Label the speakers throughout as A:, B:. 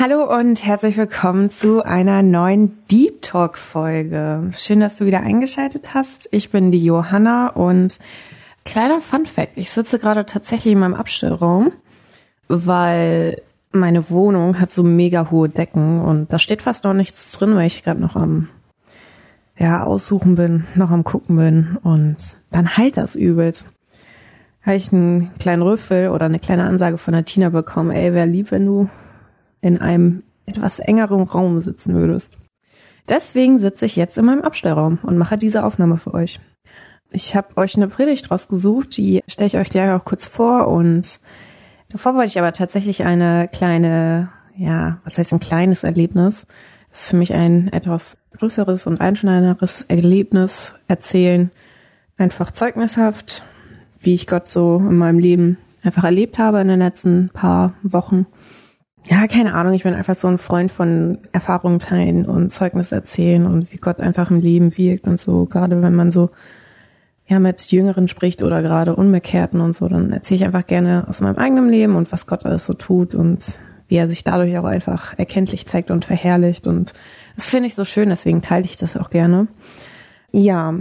A: Hallo und herzlich willkommen zu einer neuen Deep Talk Folge. Schön, dass du wieder eingeschaltet hast. Ich bin die Johanna und kleiner Fun Fact. Ich sitze gerade tatsächlich in meinem Abstellraum, weil meine Wohnung hat so mega hohe Decken und da steht fast noch nichts drin, weil ich gerade noch am ja, aussuchen bin, noch am gucken bin und dann halt das übelst. Habe ich einen kleinen Rüffel oder eine kleine Ansage von der Tina bekommen, ey, wäre lieb, wenn du in einem etwas engeren Raum sitzen würdest. Deswegen sitze ich jetzt in meinem Abstellraum und mache diese Aufnahme für euch. Ich habe euch eine Predigt rausgesucht, die stelle ich euch gleich auch kurz vor und davor wollte ich aber tatsächlich eine kleine, ja, was heißt ein kleines Erlebnis? Das ist für mich ein etwas größeres und einschneidenderes Erlebnis erzählen. Einfach zeugnishaft, wie ich Gott so in meinem Leben einfach erlebt habe in den letzten paar Wochen ja, keine Ahnung, ich bin einfach so ein Freund von Erfahrungen teilen und Zeugnis erzählen und wie Gott einfach im Leben wirkt und so, gerade wenn man so ja mit Jüngeren spricht oder gerade Unbekehrten und so, dann erzähle ich einfach gerne aus meinem eigenen Leben und was Gott alles so tut und wie er sich dadurch auch einfach erkenntlich zeigt und verherrlicht und das finde ich so schön, deswegen teile ich das auch gerne. Ja,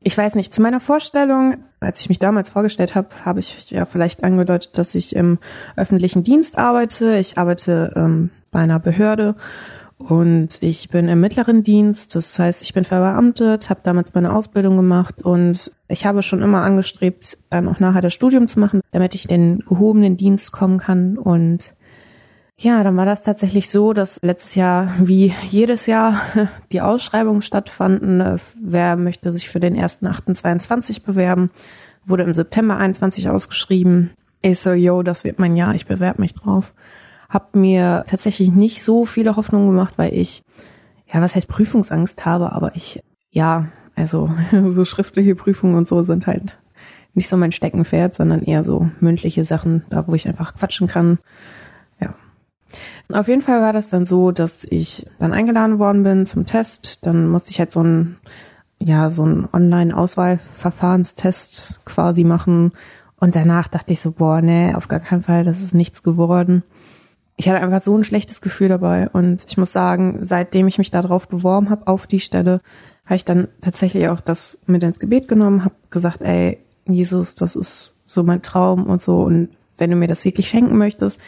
A: ich weiß nicht, zu meiner Vorstellung, als ich mich damals vorgestellt habe, habe ich ja vielleicht angedeutet, dass ich im öffentlichen Dienst arbeite. Ich arbeite ähm, bei einer Behörde und ich bin im mittleren Dienst. Das heißt, ich bin verbeamtet, habe damals meine Ausbildung gemacht und ich habe schon immer angestrebt, dann auch nachher das Studium zu machen, damit ich in den gehobenen Dienst kommen kann und ja, dann war das tatsächlich so, dass letztes Jahr wie jedes Jahr die Ausschreibungen stattfanden. Äh, wer möchte sich für den 1.8.22 bewerben? Wurde im September 21 ausgeschrieben. Ich so, yo, das wird mein Jahr, ich bewerbe mich drauf. Hab mir tatsächlich nicht so viele Hoffnungen gemacht, weil ich, ja, was heißt Prüfungsangst habe, aber ich, ja, also so schriftliche Prüfungen und so sind halt nicht so mein Steckenpferd, sondern eher so mündliche Sachen, da wo ich einfach quatschen kann auf jeden Fall war das dann so, dass ich dann eingeladen worden bin zum Test. Dann musste ich halt so ein, ja, so ein Online-Auswahlverfahrenstest quasi machen. Und danach dachte ich so, boah, nee, auf gar keinen Fall, das ist nichts geworden. Ich hatte einfach so ein schlechtes Gefühl dabei. Und ich muss sagen, seitdem ich mich darauf beworben habe, auf die Stelle, habe ich dann tatsächlich auch das mit ins Gebet genommen, habe gesagt, ey, Jesus, das ist so mein Traum und so. Und wenn du mir das wirklich schenken möchtest,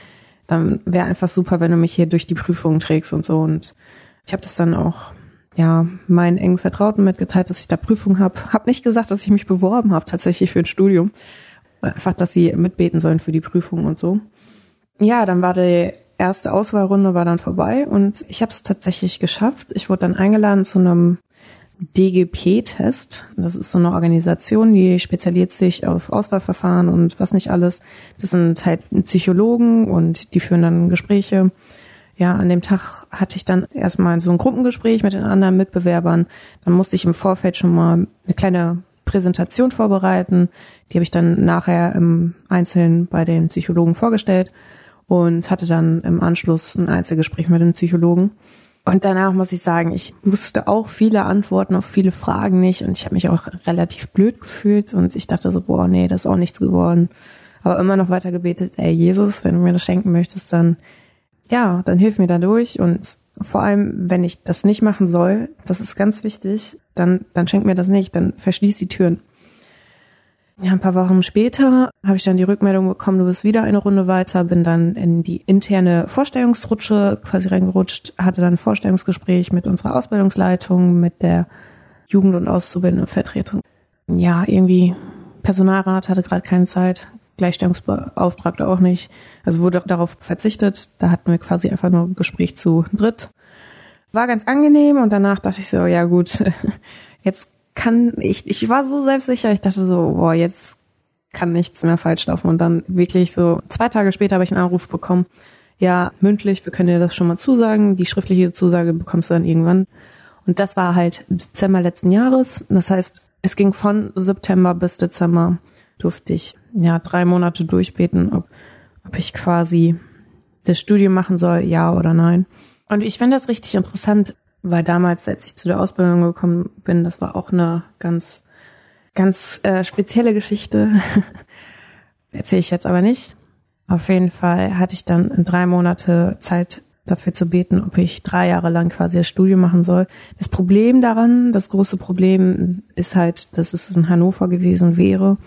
A: dann wäre einfach super, wenn du mich hier durch die Prüfungen trägst und so. Und ich habe das dann auch ja meinen engen Vertrauten mitgeteilt, dass ich da Prüfungen habe. Hab nicht gesagt, dass ich mich beworben habe tatsächlich für ein Studium. Einfach, dass sie mitbeten sollen für die Prüfungen und so. Ja, dann war die erste Auswahlrunde war dann vorbei und ich habe es tatsächlich geschafft. Ich wurde dann eingeladen zu einem DGP-Test. Das ist so eine Organisation, die spezialisiert sich auf Auswahlverfahren und was nicht alles. Das sind halt Psychologen und die führen dann Gespräche. Ja, an dem Tag hatte ich dann erstmal so ein Gruppengespräch mit den anderen Mitbewerbern. Dann musste ich im Vorfeld schon mal eine kleine Präsentation vorbereiten. Die habe ich dann nachher im Einzelnen bei den Psychologen vorgestellt und hatte dann im Anschluss ein Einzelgespräch mit den Psychologen. Und danach muss ich sagen, ich wusste auch viele Antworten auf viele Fragen nicht und ich habe mich auch relativ blöd gefühlt und ich dachte so, boah, nee, das ist auch nichts geworden. Aber immer noch weiter gebetet, ey Jesus, wenn du mir das schenken möchtest, dann ja, dann hilf mir da durch und vor allem, wenn ich das nicht machen soll, das ist ganz wichtig, dann, dann schenk mir das nicht, dann verschließ die Türen. Ja, ein paar Wochen später habe ich dann die Rückmeldung bekommen, du bist wieder eine Runde weiter, bin dann in die interne Vorstellungsrutsche quasi reingerutscht, hatte dann ein Vorstellungsgespräch mit unserer Ausbildungsleitung, mit der Jugend- und Auszubildendenvertretung. Ja, irgendwie Personalrat hatte gerade keine Zeit, Gleichstellungsbeauftragte auch nicht. Also wurde darauf verzichtet. Da hatten wir quasi einfach nur ein Gespräch zu dritt. War ganz angenehm und danach dachte ich so, ja gut, jetzt kann ich, ich war so selbstsicher, ich dachte so, boah, jetzt kann nichts mehr falsch laufen. Und dann wirklich so zwei Tage später habe ich einen Anruf bekommen, ja, mündlich, wir können dir das schon mal zusagen, die schriftliche Zusage bekommst du dann irgendwann. Und das war halt Dezember letzten Jahres. Das heißt, es ging von September bis Dezember durfte ich ja drei Monate durchbeten, ob, ob ich quasi das Studium machen soll, ja oder nein. Und ich finde das richtig interessant, weil damals, als ich zu der Ausbildung gekommen bin, das war auch eine ganz, ganz äh, spezielle Geschichte. Erzähle ich jetzt aber nicht. Auf jeden Fall hatte ich dann drei Monate Zeit dafür zu beten, ob ich drei Jahre lang quasi das Studium machen soll. Das Problem daran, das große Problem ist halt, dass es in Hannover gewesen wäre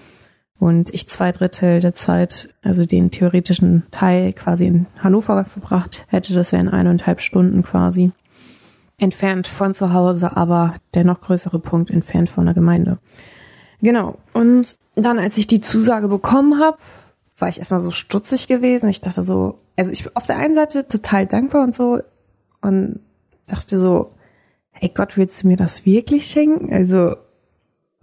A: und ich zwei Drittel der Zeit, also den theoretischen Teil quasi in Hannover verbracht hätte. Das wären eineinhalb Stunden quasi entfernt von zu Hause, aber der noch größere Punkt entfernt von der Gemeinde. Genau. Und dann, als ich die Zusage bekommen habe, war ich erstmal so stutzig gewesen. Ich dachte so, also ich bin auf der einen Seite total dankbar und so und dachte so, hey Gott, willst du mir das wirklich schenken? Also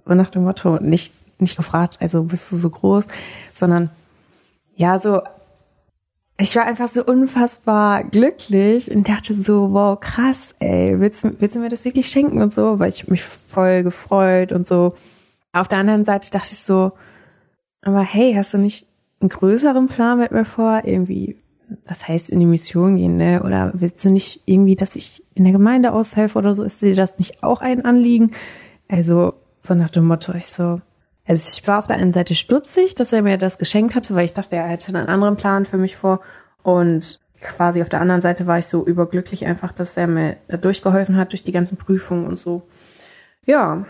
A: so nach dem Motto, nicht, nicht gefragt, also bist du so groß, sondern ja, so, ich war einfach so unfassbar glücklich und dachte so, wow, krass, ey, willst, willst du mir das wirklich schenken und so, weil ich mich voll gefreut und so. Auf der anderen Seite dachte ich so, aber hey, hast du nicht einen größeren Plan mit mir vor? Irgendwie, was heißt in die Mission gehen, ne? Oder willst du nicht irgendwie, dass ich in der Gemeinde aushelfe oder so? Ist dir das nicht auch ein Anliegen? Also, so nach dem Motto, ich so, also ich war auf der einen Seite stutzig, dass er mir das geschenkt hatte, weil ich dachte, er hätte einen anderen Plan für mich vor. Und quasi auf der anderen Seite war ich so überglücklich einfach, dass er mir da durchgeholfen hat durch die ganzen Prüfungen und so. Ja,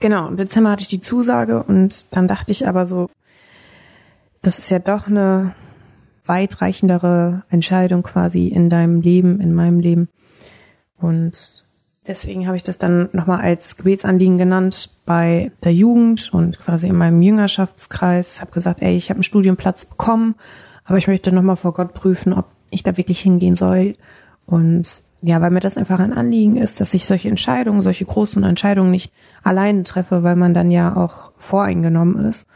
A: genau. Im Dezember hatte ich die Zusage und dann dachte ich aber so, das ist ja doch eine weitreichendere Entscheidung quasi in deinem Leben, in meinem Leben. Und deswegen habe ich das dann nochmal als Gebetsanliegen genannt bei der Jugend und quasi in meinem Jüngerschaftskreis. Habe gesagt, ey, ich habe einen Studienplatz bekommen, aber ich möchte nochmal vor Gott prüfen, ob ich da wirklich hingehen soll. Und ja, weil mir das einfach ein Anliegen ist, dass ich solche Entscheidungen, solche großen Entscheidungen nicht alleine treffe, weil man dann ja auch voreingenommen ist.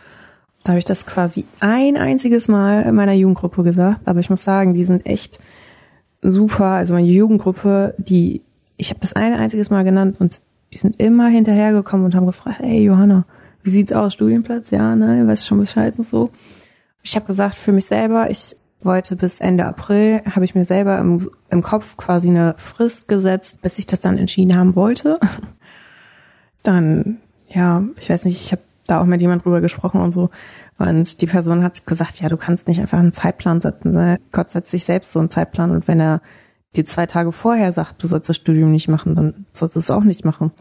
A: Da habe ich das quasi ein einziges Mal in meiner Jugendgruppe gesagt, aber ich muss sagen, die sind echt super. Also meine Jugendgruppe, die, ich habe das ein einziges Mal genannt und die sind immer hinterhergekommen und haben gefragt, ey Johanna, wie sieht's aus, Studienplatz? Ja, ne, weißt schon Bescheid und so. Ich habe gesagt, für mich selber, ich wollte bis Ende April, habe ich mir selber im, im Kopf quasi eine Frist gesetzt, bis ich das dann entschieden haben wollte. Dann, ja, ich weiß nicht, ich habe da auch mit jemand drüber gesprochen und so. Und die Person hat gesagt, ja, du kannst nicht einfach einen Zeitplan setzen. Ne? Gott setzt sich selbst so einen Zeitplan und wenn er dir zwei Tage vorher sagt, du sollst das Studium nicht machen, dann sollst du es auch nicht machen.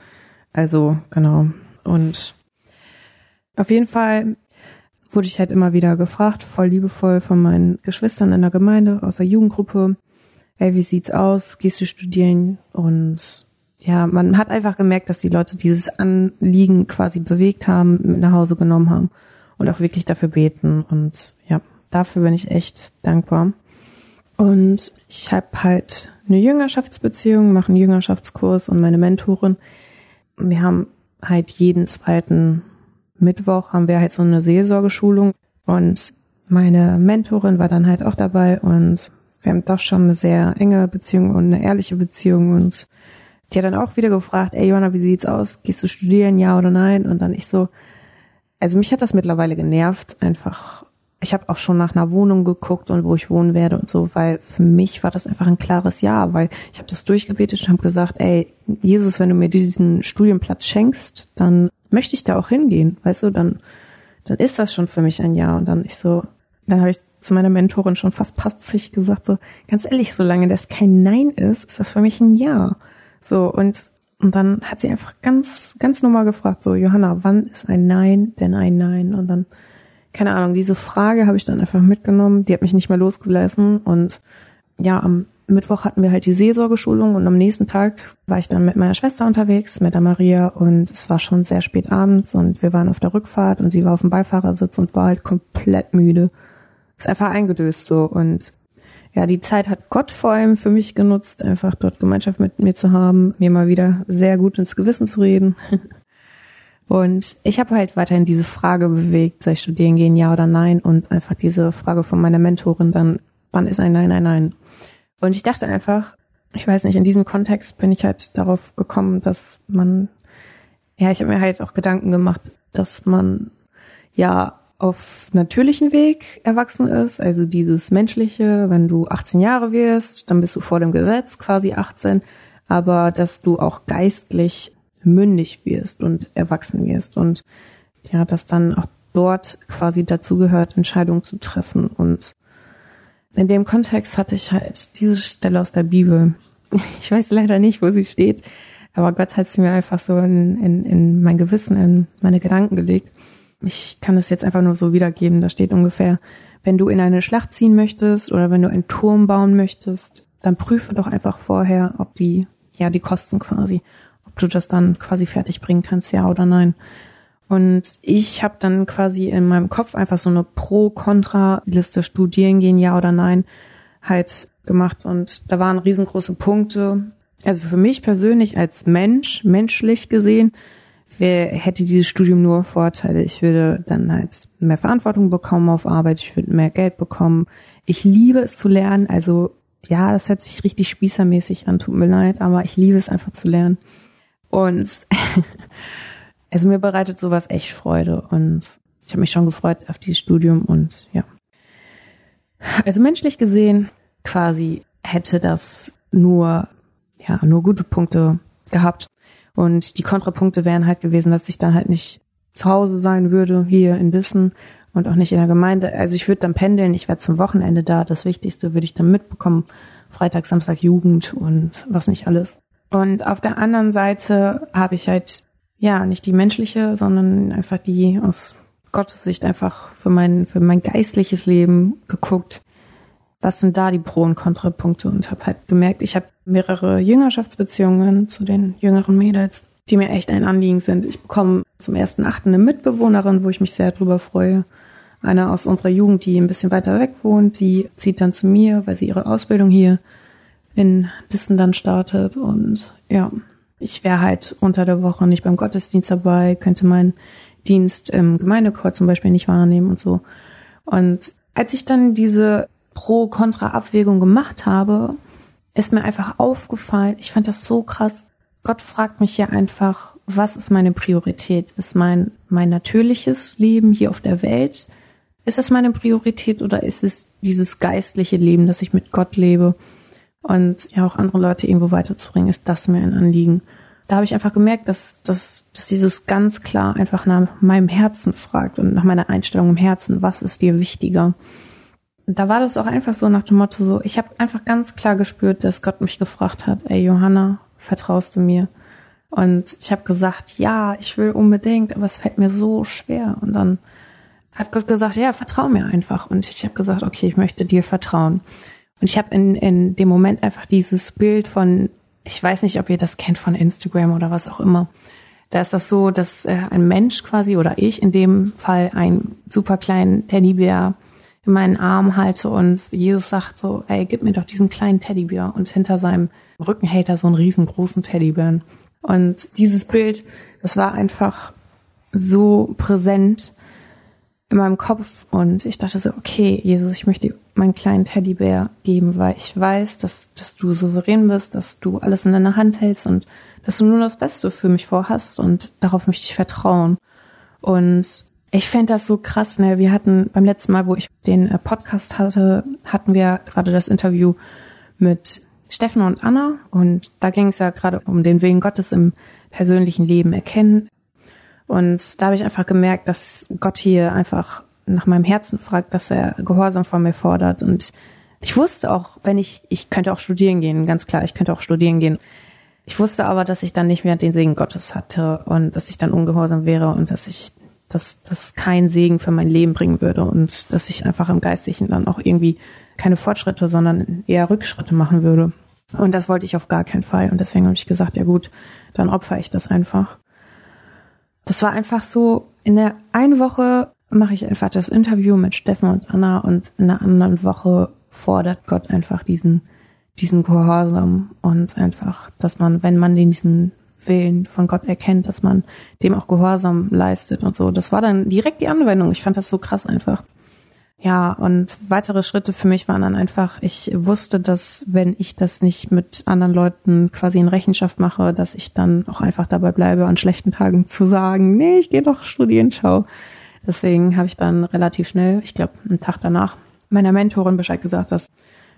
A: Also, genau. Und auf jeden Fall wurde ich halt immer wieder gefragt, voll liebevoll von meinen Geschwistern in der Gemeinde, aus der Jugendgruppe, hey, wie sieht's aus? Gehst du studieren? Und ja, man hat einfach gemerkt, dass die Leute dieses Anliegen quasi bewegt haben, mit nach Hause genommen haben und auch wirklich dafür beten. Und ja, dafür bin ich echt dankbar. Und ich habe halt eine Jüngerschaftsbeziehung, mache einen Jüngerschaftskurs und meine Mentorin. Wir haben halt jeden zweiten Mittwoch haben wir halt so eine Seelsorgeschulung und meine Mentorin war dann halt auch dabei und wir haben doch schon eine sehr enge Beziehung und eine ehrliche Beziehung und die hat dann auch wieder gefragt, ey Johanna, wie sieht's aus? Gehst du studieren, ja oder nein? Und dann ich so, also mich hat das mittlerweile genervt, einfach. Ich habe auch schon nach einer Wohnung geguckt und wo ich wohnen werde und so, weil für mich war das einfach ein klares Ja, weil ich habe das durchgebetet und habe gesagt, ey, Jesus, wenn du mir diesen Studienplatz schenkst, dann möchte ich da auch hingehen, weißt du, dann, dann ist das schon für mich ein Ja. Und dann ich so, dann habe ich zu meiner Mentorin schon fast patzig gesagt, so, ganz ehrlich, solange das kein Nein ist, ist das für mich ein Ja. So, und, und dann hat sie einfach ganz, ganz normal gefragt, so, Johanna, wann ist ein Nein denn ein Nein? Und dann, keine Ahnung, diese Frage habe ich dann einfach mitgenommen, die hat mich nicht mehr losgelassen und ja, am Mittwoch hatten wir halt die Seelsorgeschulung und am nächsten Tag war ich dann mit meiner Schwester unterwegs, mit der Maria und es war schon sehr spät abends und wir waren auf der Rückfahrt und sie war auf dem Beifahrersitz und war halt komplett müde. Ist einfach eingedöst so und ja, die Zeit hat Gott vor allem für mich genutzt, einfach dort Gemeinschaft mit mir zu haben, mir mal wieder sehr gut ins Gewissen zu reden. Und ich habe halt weiterhin diese Frage bewegt, soll ich studieren gehen, ja oder nein? Und einfach diese Frage von meiner Mentorin dann, wann ist ein Nein, nein, nein? Und ich dachte einfach, ich weiß nicht, in diesem Kontext bin ich halt darauf gekommen, dass man, ja, ich habe mir halt auch Gedanken gemacht, dass man ja auf natürlichen Weg erwachsen ist, also dieses menschliche, wenn du 18 Jahre wirst, dann bist du vor dem Gesetz quasi 18, aber dass du auch geistlich mündig wirst und erwachsen wirst und ja, dass dann auch dort quasi dazu gehört, Entscheidungen zu treffen und in dem Kontext hatte ich halt diese Stelle aus der Bibel. Ich weiß leider nicht, wo sie steht, aber Gott hat sie mir einfach so in, in, in mein Gewissen, in meine Gedanken gelegt. Ich kann es jetzt einfach nur so wiedergeben. Da steht ungefähr, wenn du in eine Schlacht ziehen möchtest oder wenn du einen Turm bauen möchtest, dann prüfe doch einfach vorher, ob die, ja, die Kosten quasi, du das dann quasi fertig bringen kannst, ja oder nein. Und ich habe dann quasi in meinem Kopf einfach so eine Pro-Kontra-Liste studieren gehen, ja oder nein, halt gemacht. Und da waren riesengroße Punkte. Also für mich persönlich als Mensch, menschlich gesehen, wer hätte dieses Studium nur Vorteile. Ich würde dann halt mehr Verantwortung bekommen auf Arbeit, ich würde mehr Geld bekommen. Ich liebe es zu lernen. Also ja, das hört sich richtig spießermäßig an, tut mir leid, aber ich liebe es einfach zu lernen. Und also mir bereitet sowas echt Freude und ich habe mich schon gefreut auf dieses Studium und ja. Also menschlich gesehen quasi hätte das nur ja nur gute Punkte gehabt und die Kontrapunkte wären halt gewesen, dass ich dann halt nicht zu Hause sein würde hier in Wissen und auch nicht in der Gemeinde. Also ich würde dann pendeln, ich wäre zum Wochenende da. Das Wichtigste würde ich dann mitbekommen. Freitag, Samstag Jugend und was nicht alles. Und auf der anderen Seite habe ich halt ja, nicht die menschliche, sondern einfach die aus Gottes Sicht einfach für mein, für mein geistliches Leben geguckt. Was sind da die Pro- und Kontrapunkte? Und habe halt gemerkt, ich habe mehrere Jüngerschaftsbeziehungen zu den jüngeren Mädels, die mir echt ein Anliegen sind. Ich bekomme zum ersten Achten eine Mitbewohnerin, wo ich mich sehr drüber freue. Eine aus unserer Jugend, die ein bisschen weiter weg wohnt, die zieht dann zu mir, weil sie ihre Ausbildung hier in Dissen dann startet. Und ja, ich wäre halt unter der Woche nicht beim Gottesdienst dabei, könnte meinen Dienst im Gemeindechor zum Beispiel nicht wahrnehmen und so. Und als ich dann diese Pro-Kontra-Abwägung gemacht habe, ist mir einfach aufgefallen, ich fand das so krass. Gott fragt mich ja einfach, was ist meine Priorität? Ist mein, mein natürliches Leben hier auf der Welt? Ist das meine Priorität oder ist es dieses geistliche Leben, dass ich mit Gott lebe? Und ja auch andere Leute irgendwo weiterzubringen, ist das mir ein Anliegen. Da habe ich einfach gemerkt, dass, dass, dass dieses ganz klar einfach nach meinem Herzen fragt und nach meiner Einstellung im Herzen, was ist dir wichtiger? Da war das auch einfach so nach dem Motto so, ich habe einfach ganz klar gespürt, dass Gott mich gefragt hat, ey Johanna, vertraust du mir? Und ich habe gesagt, ja, ich will unbedingt, aber es fällt mir so schwer. Und dann hat Gott gesagt, ja, vertrau mir einfach. Und ich habe gesagt, okay, ich möchte dir vertrauen. Und ich habe in, in dem Moment einfach dieses Bild von, ich weiß nicht, ob ihr das kennt von Instagram oder was auch immer. Da ist das so, dass äh, ein Mensch quasi oder ich in dem Fall einen super kleinen Teddybär in meinen Arm halte und Jesus sagt so, ey, gib mir doch diesen kleinen Teddybär und hinter seinem Rücken hält er so einen riesengroßen Teddybären. Und dieses Bild, das war einfach so präsent in meinem Kopf und ich dachte so, okay, Jesus, ich möchte meinen kleinen Teddybär geben, weil ich weiß, dass, dass du souverän bist, dass du alles in deiner Hand hältst und dass du nur das Beste für mich vorhast und darauf möchte ich vertrauen. Und ich fände das so krass, ne? Wir hatten beim letzten Mal, wo ich den äh, Podcast hatte, hatten wir gerade das Interview mit Steffen und Anna und da ging es ja gerade um den Willen Gottes im persönlichen Leben erkennen. Und da habe ich einfach gemerkt, dass Gott hier einfach nach meinem Herzen fragt, dass er Gehorsam von mir fordert. Und ich wusste auch, wenn ich, ich könnte auch studieren gehen, ganz klar, ich könnte auch studieren gehen. Ich wusste aber, dass ich dann nicht mehr den Segen Gottes hatte und dass ich dann ungehorsam wäre und dass ich, dass das kein Segen für mein Leben bringen würde und dass ich einfach im Geistlichen dann auch irgendwie keine Fortschritte, sondern eher Rückschritte machen würde. Und das wollte ich auf gar keinen Fall. Und deswegen habe ich gesagt, ja gut, dann opfer ich das einfach. Das war einfach so, in der einen Woche mache ich einfach das Interview mit Steffen und Anna und in der anderen Woche fordert Gott einfach diesen, diesen Gehorsam und einfach, dass man, wenn man diesen Willen von Gott erkennt, dass man dem auch Gehorsam leistet und so. Das war dann direkt die Anwendung. Ich fand das so krass einfach. Ja, und weitere Schritte für mich waren dann einfach, ich wusste, dass wenn ich das nicht mit anderen Leuten quasi in Rechenschaft mache, dass ich dann auch einfach dabei bleibe, an schlechten Tagen zu sagen, nee, ich gehe doch studieren, schau. Deswegen habe ich dann relativ schnell, ich glaube einen Tag danach, meiner Mentorin Bescheid gesagt, dass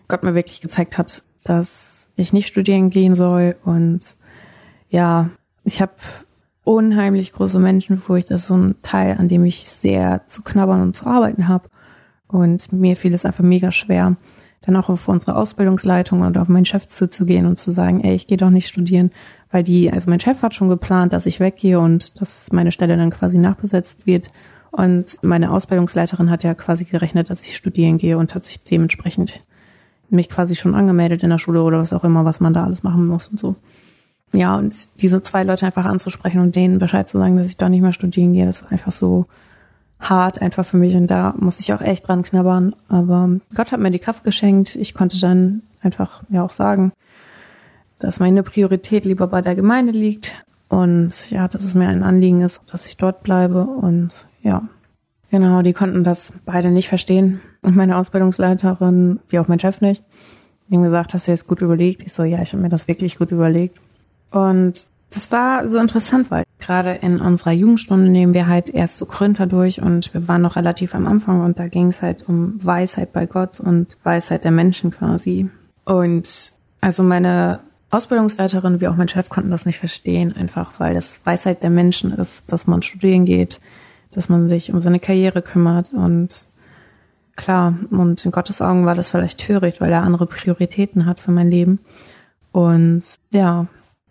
A: Gott mir wirklich gezeigt hat, dass ich nicht studieren gehen soll. Und ja, ich habe unheimlich große Menschenfurcht. Das ist so ein Teil, an dem ich sehr zu knabbern und zu arbeiten habe. Und mir fiel es einfach mega schwer, dann auch auf unsere Ausbildungsleitung und auf meinen Chef zuzugehen und zu sagen, ey, ich gehe doch nicht studieren, weil die, also mein Chef hat schon geplant, dass ich weggehe und dass meine Stelle dann quasi nachbesetzt wird. Und meine Ausbildungsleiterin hat ja quasi gerechnet, dass ich studieren gehe und hat sich dementsprechend mich quasi schon angemeldet in der Schule oder was auch immer, was man da alles machen muss und so. Ja, und diese zwei Leute einfach anzusprechen und denen Bescheid zu sagen, dass ich da nicht mehr studieren gehe, das war einfach so hart einfach für mich und da musste ich auch echt dran knabbern. Aber Gott hat mir die Kraft geschenkt. Ich konnte dann einfach ja auch sagen, dass meine Priorität lieber bei der Gemeinde liegt und ja, dass es mir ein Anliegen ist, dass ich dort bleibe und ja, genau, die konnten das beide nicht verstehen und meine Ausbildungsleiterin, wie auch mein Chef nicht, die haben gesagt, hast du jetzt gut überlegt? Ich so, ja, ich habe mir das wirklich gut überlegt. Und das war so interessant, weil gerade in unserer Jugendstunde nehmen wir halt erst so Gründer durch und wir waren noch relativ am Anfang und da ging es halt um Weisheit bei Gott und Weisheit der Menschen quasi. Und also meine Ausbildungsleiterin wie auch mein Chef konnten das nicht verstehen, einfach weil das Weisheit der Menschen ist, dass man studieren geht, dass man sich um seine Karriere kümmert und klar, und in Gottes Augen war das vielleicht töricht, weil er andere Prioritäten hat für mein Leben. Und ja,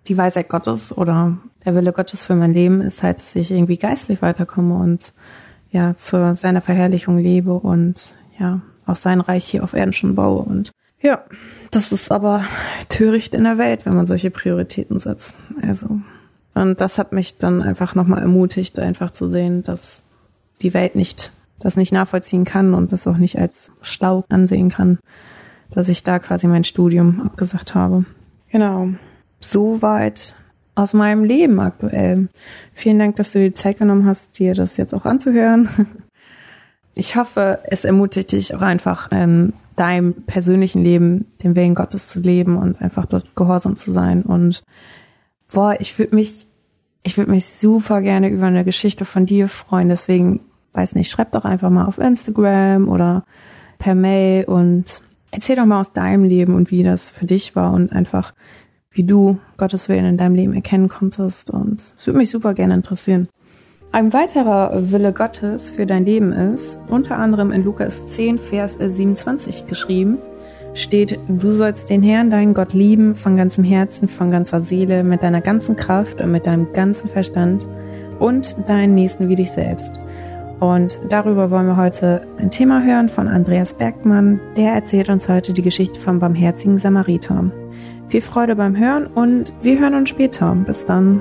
A: die Weisheit Gottes oder der Wille Gottes für mein Leben ist halt, dass ich irgendwie geistlich weiterkomme und ja, zu seiner Verherrlichung lebe und ja, auch sein Reich hier auf Erden schon baue. Und ja, das ist aber töricht in der Welt, wenn man solche Prioritäten setzt. Also, und das hat mich dann einfach nochmal ermutigt, einfach zu sehen, dass die Welt nicht, das nicht nachvollziehen kann und das auch nicht als schlau ansehen kann, dass ich da quasi mein Studium abgesagt habe. Genau so weit aus meinem Leben aktuell. Vielen Dank, dass du die Zeit genommen hast, dir das jetzt auch anzuhören. Ich hoffe, es ermutigt dich auch einfach, in deinem persönlichen Leben den Willen Gottes zu leben und einfach dort gehorsam zu sein. Und boah, ich würde mich, ich würde mich super gerne über eine Geschichte von dir freuen. Deswegen, weiß nicht, schreib doch einfach mal auf Instagram oder per Mail und erzähl doch mal aus deinem Leben und wie das für dich war und einfach, wie du Gottes Willen in deinem Leben erkennen konntest. Und es würde mich super gerne interessieren. Ein weiterer Wille Gottes für dein Leben ist, unter anderem in Lukas 10, Vers 27 geschrieben, steht, du sollst den Herrn, deinen Gott lieben, von ganzem Herzen, von ganzer Seele, mit deiner ganzen Kraft und mit deinem ganzen Verstand und deinen Nächsten wie dich selbst. Und darüber wollen wir heute ein Thema hören von Andreas Bergmann. Der erzählt uns heute die Geschichte vom barmherzigen Samariter. Viel Freude beim Hören und wir hören uns später. Bis dann.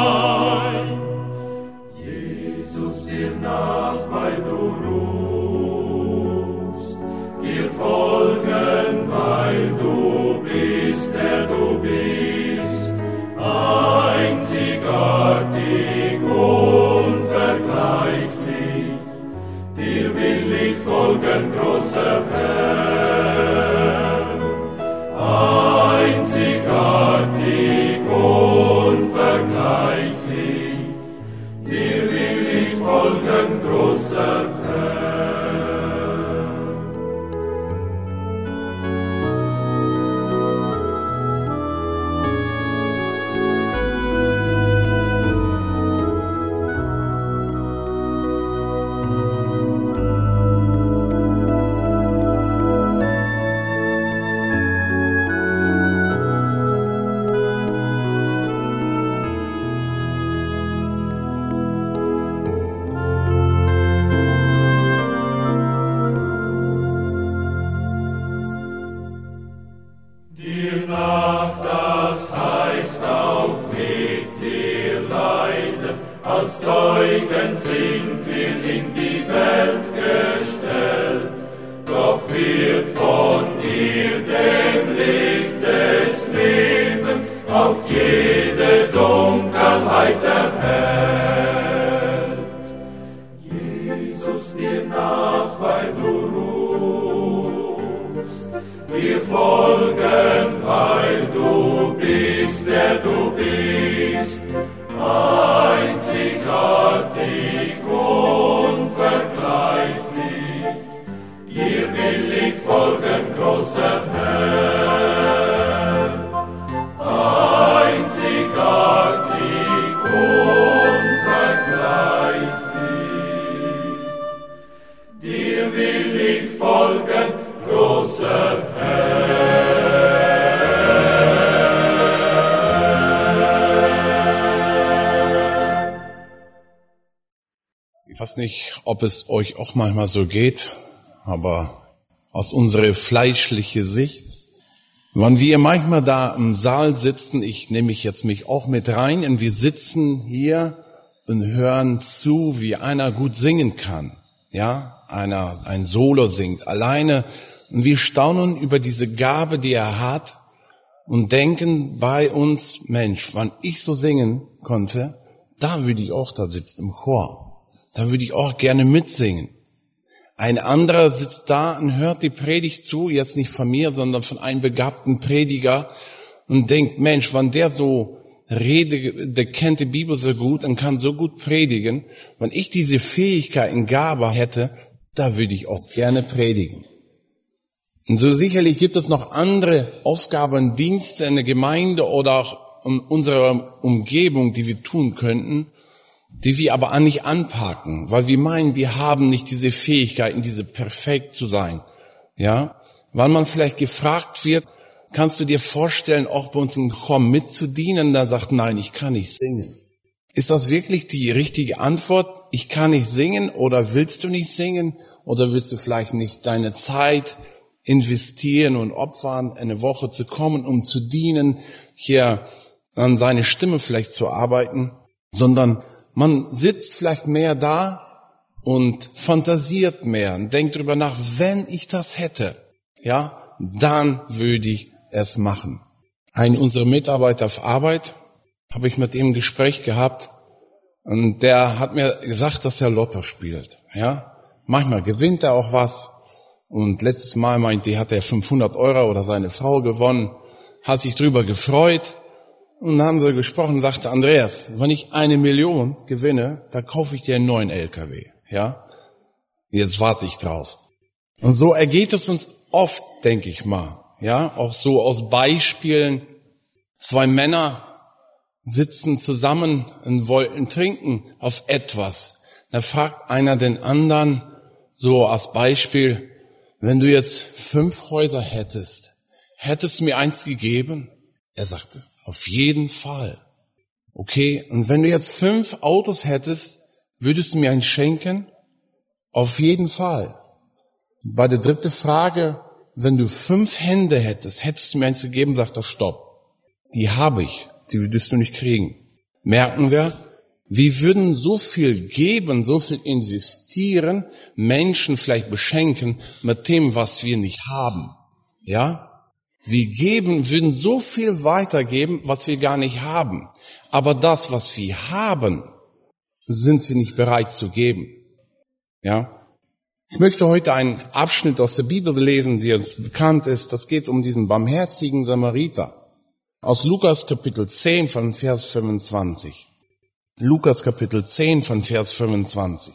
B: ob es euch auch manchmal so geht, aber aus unserer fleischlichen Sicht, wenn wir manchmal da im Saal sitzen, ich nehme mich jetzt mich auch mit rein, und wir sitzen hier und hören zu, wie einer gut singen kann, ja, einer ein Solo singt, alleine, und wir staunen über diese Gabe, die er hat, und denken bei uns, Mensch, wann ich so singen konnte, da würde ich auch da sitzen im Chor da würde ich auch gerne mitsingen. Ein anderer sitzt da und hört die Predigt zu, jetzt nicht von mir, sondern von einem begabten Prediger und denkt, Mensch, wann der so redet, der kennt die Bibel so gut und kann so gut predigen, wenn ich diese Fähigkeit in Gabe hätte, da würde ich auch gerne predigen. Und so sicherlich gibt es noch andere Aufgaben, Dienste in der Gemeinde oder auch in unserer Umgebung, die wir tun könnten. Die wir aber nicht anpacken, weil wir meinen, wir haben nicht diese Fähigkeiten, diese perfekt zu sein. Ja, weil man vielleicht gefragt wird, kannst du dir vorstellen, auch bei uns im Chor mitzudienen? Dann sagt, nein, ich kann nicht singen. Ist das wirklich die richtige Antwort? Ich kann nicht singen oder willst du nicht singen oder willst du vielleicht nicht deine Zeit investieren und opfern, eine Woche zu kommen, um zu dienen, hier an seine Stimme vielleicht zu arbeiten, sondern man sitzt vielleicht mehr da und fantasiert mehr und denkt darüber nach, wenn ich das hätte, ja, dann würde ich es machen. Ein unserer Mitarbeiter auf Arbeit habe ich mit ihm ein Gespräch gehabt und der hat mir gesagt, dass er Lotto spielt, ja. Manchmal gewinnt er auch was und letztes Mal meinte, er, hat er 500 Euro oder seine Frau gewonnen, hat sich drüber gefreut und dann haben wir gesprochen sagte, Andreas, wenn ich eine Million gewinne, dann kaufe ich dir einen neuen LKW. Ja? Jetzt warte ich draus. Und so ergeht es uns oft, denke ich mal. Ja, auch so aus Beispielen. Zwei Männer sitzen zusammen und wollten trinken auf etwas. Da fragt einer den anderen, so als Beispiel, wenn du jetzt fünf Häuser hättest, hättest du mir eins gegeben? Er sagte, auf jeden Fall. Okay, und wenn du jetzt fünf Autos hättest, würdest du mir einen schenken? Auf jeden Fall. Bei der dritten Frage, wenn du fünf Hände hättest, hättest du mir eins gegeben, sagt er, stopp. Die habe ich, die würdest du nicht kriegen. Merken wir, wir würden so viel geben, so viel investieren, Menschen vielleicht beschenken mit dem, was wir nicht haben. Ja? Wir geben, würden so viel weitergeben, was wir gar nicht haben. Aber das, was wir haben, sind sie nicht bereit zu geben. Ja? Ich möchte heute einen Abschnitt aus der Bibel lesen, der uns bekannt ist. Das geht um diesen barmherzigen Samariter. Aus Lukas Kapitel 10 von Vers 25. Lukas Kapitel 10 von Vers 25.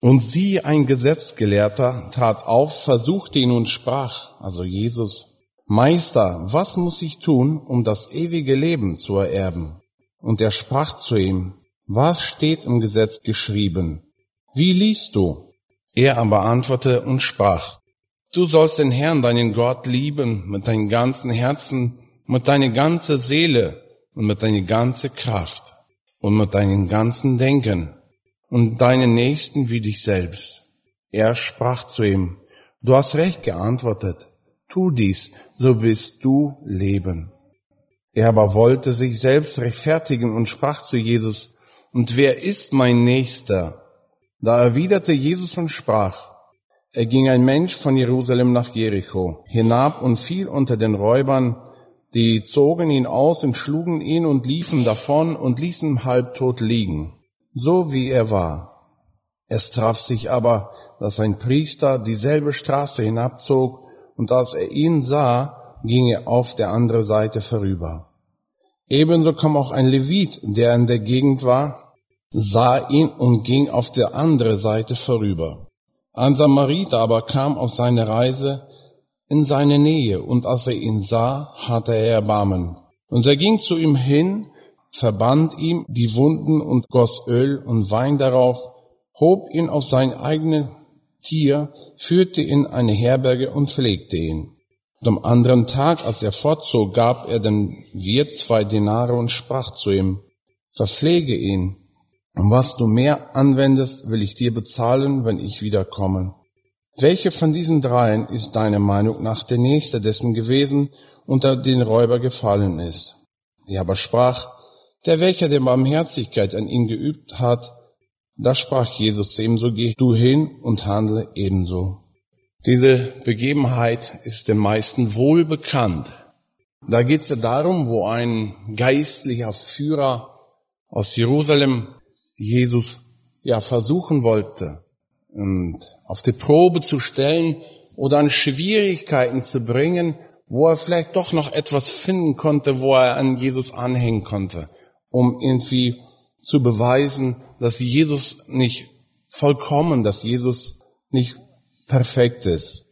B: Und sie, ein Gesetzgelehrter, tat auf, versuchte ihn und sprach, also Jesus, Meister, was muss ich tun, um das ewige Leben zu ererben? Und er sprach zu ihm, was steht im Gesetz geschrieben? Wie liest du? Er aber antwortete und sprach, du sollst den Herrn, deinen Gott, lieben mit deinem ganzen Herzen, mit deiner ganzen Seele und mit deiner ganzen Kraft und mit deinem ganzen Denken und deinen Nächsten wie dich selbst. Er sprach zu ihm, du hast recht geantwortet, tu dies, so wirst du leben. Er aber wollte sich selbst rechtfertigen und sprach zu Jesus, und wer ist mein Nächster? Da erwiderte Jesus und sprach, er ging ein Mensch von Jerusalem nach Jericho hinab und fiel unter den Räubern, die zogen ihn aus und schlugen ihn und liefen davon und ließen halbtot liegen, so wie er war. Es traf sich aber, dass ein Priester dieselbe Straße hinabzog und als er ihn sah, ging er auf der andere Seite vorüber. Ebenso kam auch ein Levit, der in der Gegend war, sah ihn und ging auf der andere Seite vorüber. Ein Samariter aber kam auf seine Reise in seine Nähe, und als er ihn sah, hatte er Erbarmen. Und er ging zu ihm hin, verband ihm die Wunden und goss Öl und Wein darauf, hob ihn auf sein eigenes Tier, führte ihn in eine Herberge und pflegte ihn. Und am anderen Tag, als er fortzog, gab er dem Wirt zwei Denare und sprach zu ihm, verpflege ihn. Und was du mehr anwendest, will ich dir bezahlen, wenn ich wiederkomme. Welche von diesen dreien ist deiner Meinung nach der Nächste dessen gewesen, unter den Räuber gefallen ist? Er aber sprach, der welcher der Barmherzigkeit an ihn geübt hat, da sprach Jesus zu ihm, so geh du hin und handle ebenso. Diese Begebenheit ist den meisten wohl bekannt. Da geht es ja darum, wo ein geistlicher Führer aus Jerusalem Jesus ja versuchen wollte und auf die Probe zu stellen oder an Schwierigkeiten zu bringen, wo er vielleicht doch noch etwas finden konnte, wo er an Jesus anhängen konnte, um irgendwie zu beweisen, dass Jesus nicht vollkommen, dass Jesus nicht perfekt ist.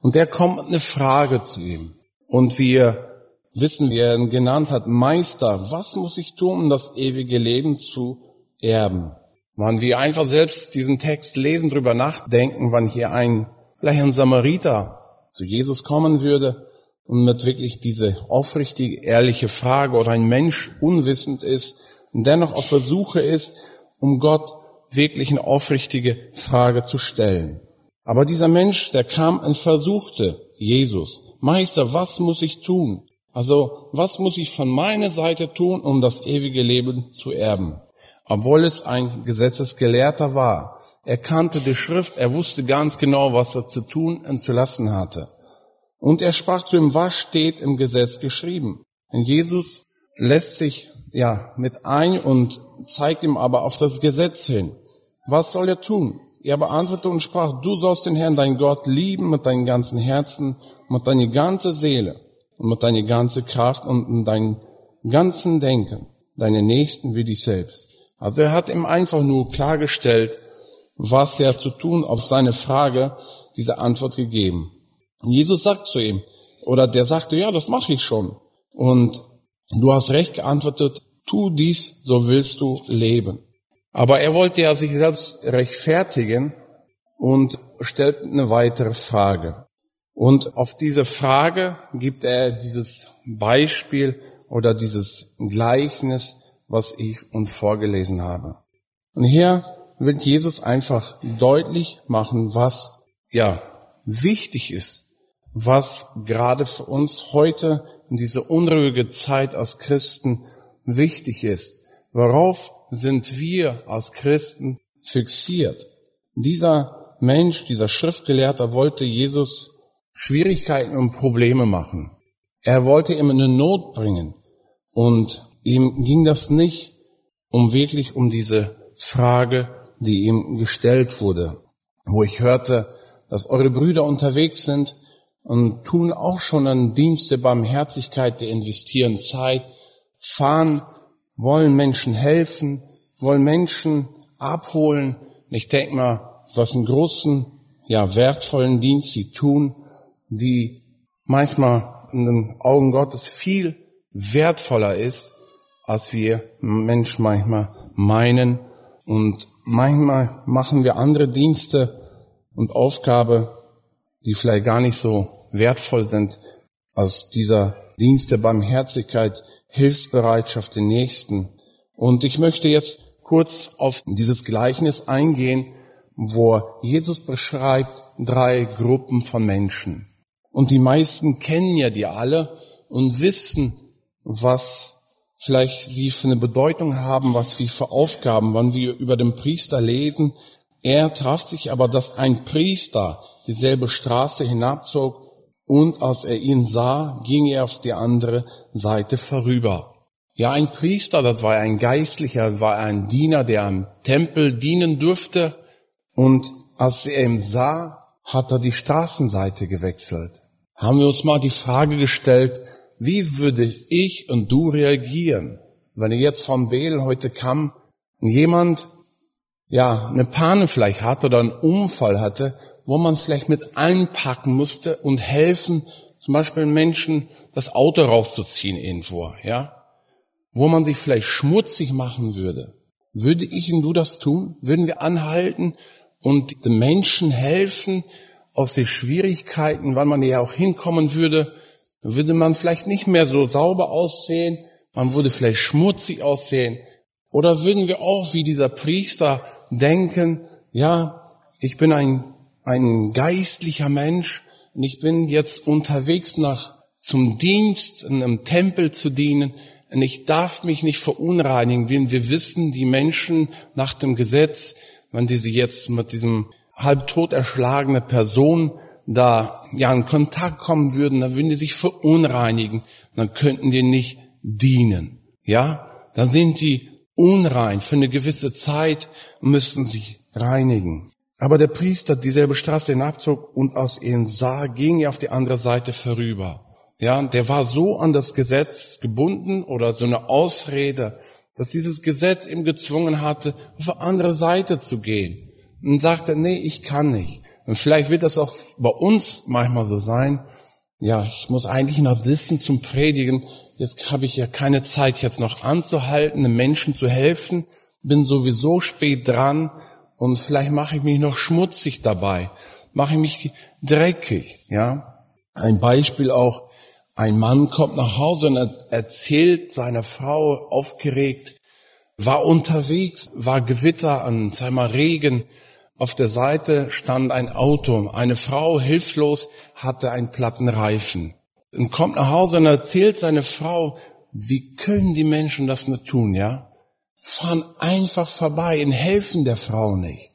B: Und er kommt mit einer Frage zu ihm. Und wir wissen, wie er ihn genannt hat, Meister, was muss ich tun, um das ewige Leben zu erben? Wann wir einfach selbst diesen Text lesen, drüber nachdenken, wann hier ein, vielleicht ein Samariter zu Jesus kommen würde und mit wirklich diese aufrichtige, ehrliche Frage oder ein Mensch unwissend ist und dennoch auf Versuche ist, um Gott wirklich eine aufrichtige Frage zu stellen. Aber dieser Mensch, der kam und versuchte Jesus, Meister, was muss ich tun? Also, was muss ich von meiner Seite tun, um das ewige Leben zu erben? Obwohl es ein Gesetzesgelehrter war. Er kannte die Schrift, er wusste ganz genau, was er zu tun und zu lassen hatte. Und er sprach zu ihm, was steht im Gesetz geschrieben? Und Jesus lässt sich ja mit ein und zeigt ihm aber auf das Gesetz hin. Was soll er tun? Er beantwortete und sprach, du sollst den Herrn, dein Gott, lieben mit deinem ganzen Herzen, mit deiner ganzen Seele und mit deiner ganzen Kraft und mit deinem ganzen Denken, deine Nächsten wie dich selbst. Also er hat ihm einfach nur klargestellt, was er zu tun, auf seine Frage diese Antwort gegeben. Jesus sagt zu ihm, oder der sagte, ja, das mache ich schon. Und du hast recht geantwortet, tu dies, so willst du leben. Aber er wollte ja sich selbst rechtfertigen und stellt eine weitere Frage. Und auf diese Frage gibt er dieses Beispiel oder dieses Gleichnis, was ich uns vorgelesen habe. Und hier wird Jesus einfach deutlich machen, was ja wichtig ist, was gerade für uns heute in dieser unruhige Zeit als Christen wichtig ist. Worauf sind wir als Christen fixiert? Dieser Mensch, dieser Schriftgelehrter wollte Jesus Schwierigkeiten und Probleme machen. Er wollte ihm eine Not bringen. Und ihm ging das nicht um wirklich um diese Frage, die ihm gestellt wurde, wo ich hörte, dass eure Brüder unterwegs sind und tun auch schon einen Dienst der Barmherzigkeit, die investieren Zeit, fahren, wollen Menschen helfen, wollen Menschen abholen. Ich denke mal, was einen großen, ja, wertvollen Dienst sie tun, die manchmal in den Augen Gottes viel wertvoller ist, als wir Menschen manchmal meinen. Und manchmal machen wir andere Dienste und Aufgabe, die vielleicht gar nicht so wertvoll sind, als dieser Dienst der Barmherzigkeit, Hilfsbereitschaft den Nächsten. Und ich möchte jetzt kurz auf dieses Gleichnis eingehen, wo Jesus beschreibt drei Gruppen von Menschen. Und die meisten kennen ja die alle und wissen, was vielleicht sie für eine Bedeutung haben, was sie für Aufgaben, wann wir über den Priester lesen. Er traf sich aber, dass ein Priester dieselbe Straße hinabzog und als er ihn sah, ging er auf die andere Seite vorüber. Ja, ein Priester, das war ein Geistlicher, war ein Diener, der am Tempel dienen durfte. Und als er ihn sah, hat er die Straßenseite gewechselt. Haben wir uns mal die Frage gestellt, wie würde ich und du reagieren, wenn jetzt vom Beel heute kam und jemand, ja, eine Panne vielleicht hatte oder einen Unfall hatte, wo man vielleicht mit einpacken musste und helfen, zum Beispiel Menschen das Auto rauszuziehen irgendwo, ja, wo man sich vielleicht schmutzig machen würde. Würde ich und du das tun? Würden wir anhalten und den Menschen helfen aus den Schwierigkeiten, wann man ja auch hinkommen würde, würde man vielleicht nicht mehr so sauber aussehen, man würde vielleicht schmutzig aussehen. Oder würden wir auch wie dieser Priester denken, ja, ich bin ein, ein geistlicher Mensch und ich bin jetzt unterwegs nach, zum Dienst in einem Tempel zu dienen und ich darf mich nicht verunreinigen, wir wissen, die Menschen nach dem Gesetz, wenn die sie jetzt mit diesem halbtot erschlagene Person da ja in Kontakt kommen würden, dann würden die sich verunreinigen, dann könnten die nicht dienen. Ja, dann sind die unrein für eine gewisse Zeit müssten sich reinigen. Aber der Priester dieselbe Straße hinabzog und aus ihnen sah, ging er auf die andere Seite vorüber. Ja, der war so an das Gesetz gebunden oder so eine Ausrede, dass dieses Gesetz ihm gezwungen hatte, auf die andere Seite zu gehen und sagte, nee, ich kann nicht. Und vielleicht wird das auch bei uns manchmal so sein. Ja, ich muss eigentlich nach Dissen zum Predigen. Jetzt habe ich ja keine Zeit, jetzt noch anzuhalten, den Menschen zu helfen. bin sowieso spät dran und vielleicht mache ich mich noch schmutzig dabei, mache ich mich dreckig, ja. Ein Beispiel auch, ein Mann kommt nach Hause und erzählt seiner Frau aufgeregt, war unterwegs, war Gewitter an, sei mal Regen, auf der Seite stand ein Auto, eine Frau hilflos hatte einen platten Reifen und kommt nach Hause und erzählt seine Frau, wie können die Menschen das nur tun, ja? Fahren einfach vorbei und helfen der Frau nicht.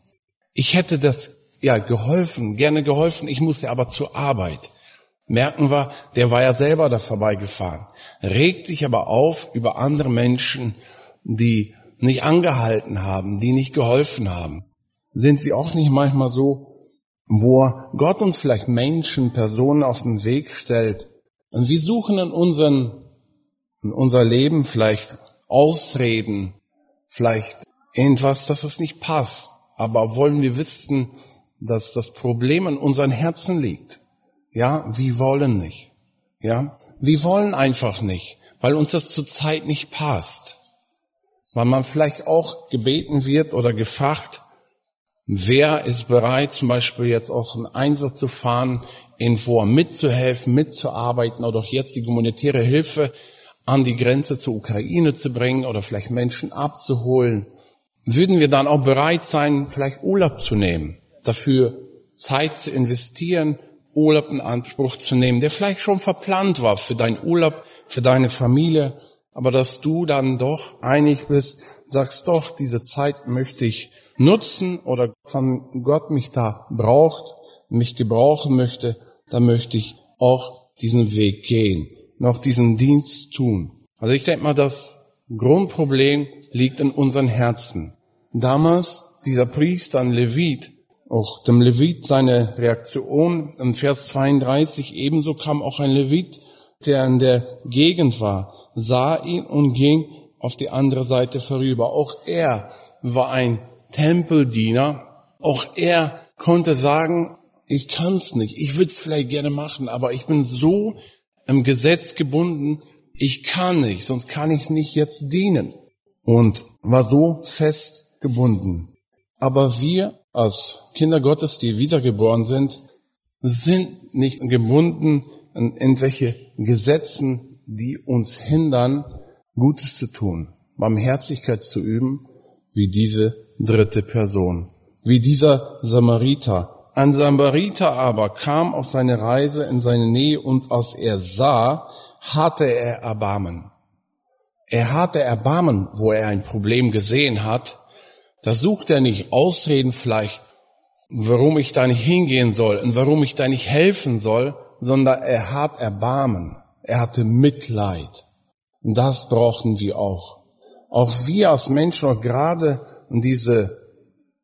B: Ich hätte das ja geholfen, gerne geholfen, ich musste aber zur Arbeit. Merken wir, der war ja selber da vorbeigefahren, regt sich aber auf über andere Menschen, die nicht angehalten haben, die nicht geholfen haben. Sind sie auch nicht manchmal so, wo Gott uns vielleicht Menschen, Personen aus dem Weg stellt und wir suchen in, unseren, in unser Leben vielleicht Ausreden, vielleicht irgendwas, dass es nicht passt, aber wollen wir wissen, dass das Problem in unseren Herzen liegt. Ja, wir wollen nicht. Ja, wir wollen einfach nicht, weil uns das zurzeit nicht passt. Weil man vielleicht auch gebeten wird oder gefragt, wer ist bereit, zum Beispiel jetzt auch einen Einsatz zu fahren, irgendwo mitzuhelfen, mitzuarbeiten oder auch jetzt die humanitäre Hilfe an die Grenze zur Ukraine zu bringen oder vielleicht Menschen abzuholen. Würden wir dann auch bereit sein, vielleicht Urlaub zu nehmen, dafür Zeit zu investieren, Urlaub in Anspruch zu nehmen, der vielleicht schon verplant war für deinen Urlaub, für deine Familie, aber dass du dann doch einig bist, sagst doch, diese Zeit möchte ich nutzen oder von Gott mich da braucht, mich gebrauchen möchte, dann möchte ich auch diesen Weg gehen, noch diesen Dienst tun. Also ich denke mal, das Grundproblem liegt in unseren Herzen. Damals, dieser Priester, ein Levit, auch dem Levit seine Reaktion in Vers 32, ebenso kam auch ein Levit, der in der Gegend war, sah ihn und ging auf die andere Seite vorüber. Auch er war ein Tempeldiener. Auch er konnte sagen, ich kann's nicht, ich würde es vielleicht gerne machen, aber ich bin so im Gesetz gebunden, ich kann nicht, sonst kann ich nicht jetzt dienen. Und war so fest gebunden. Aber wir als Kinder Gottes, die wiedergeboren sind, sind nicht gebunden an irgendwelche Gesetzen, die uns hindern, Gutes zu tun, Barmherzigkeit zu üben, wie diese dritte Person, wie dieser Samariter. Ein Samariter aber kam auf seine Reise in seine Nähe und als er sah, hatte er Erbarmen. Er hatte Erbarmen, wo er ein Problem gesehen hat, da sucht er nicht Ausreden vielleicht, warum ich da nicht hingehen soll und warum ich da nicht helfen soll, sondern er hat Erbarmen. Er hatte Mitleid. Und das brauchen wir auch. Auch wir als Menschen, auch gerade diese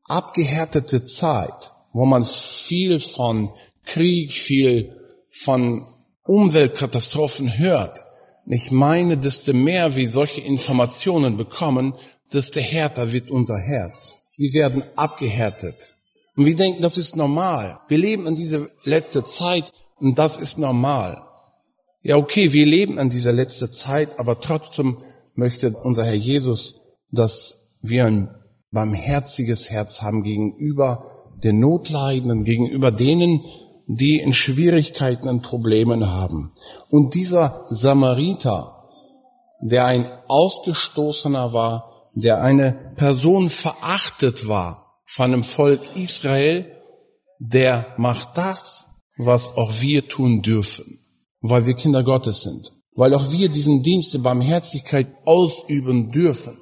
B: abgehärtete Zeit, wo man viel von Krieg, viel von Umweltkatastrophen hört. Ich meine, desto mehr wir solche Informationen bekommen, desto härter wird unser Herz. Wir werden abgehärtet. Und wir denken, das ist normal. Wir leben in dieser letzte Zeit und das ist normal. Ja, okay, wir leben in dieser letzte Zeit, aber trotzdem möchte unser Herr Jesus, dass wir ein barmherziges Herz haben gegenüber den Notleidenden, gegenüber denen, die in Schwierigkeiten und Problemen haben. Und dieser Samariter, der ein Ausgestoßener war, der eine Person verachtet war von dem Volk Israel, der macht das, was auch wir tun dürfen, weil wir Kinder Gottes sind, weil auch wir diesen Dienst der Barmherzigkeit ausüben dürfen.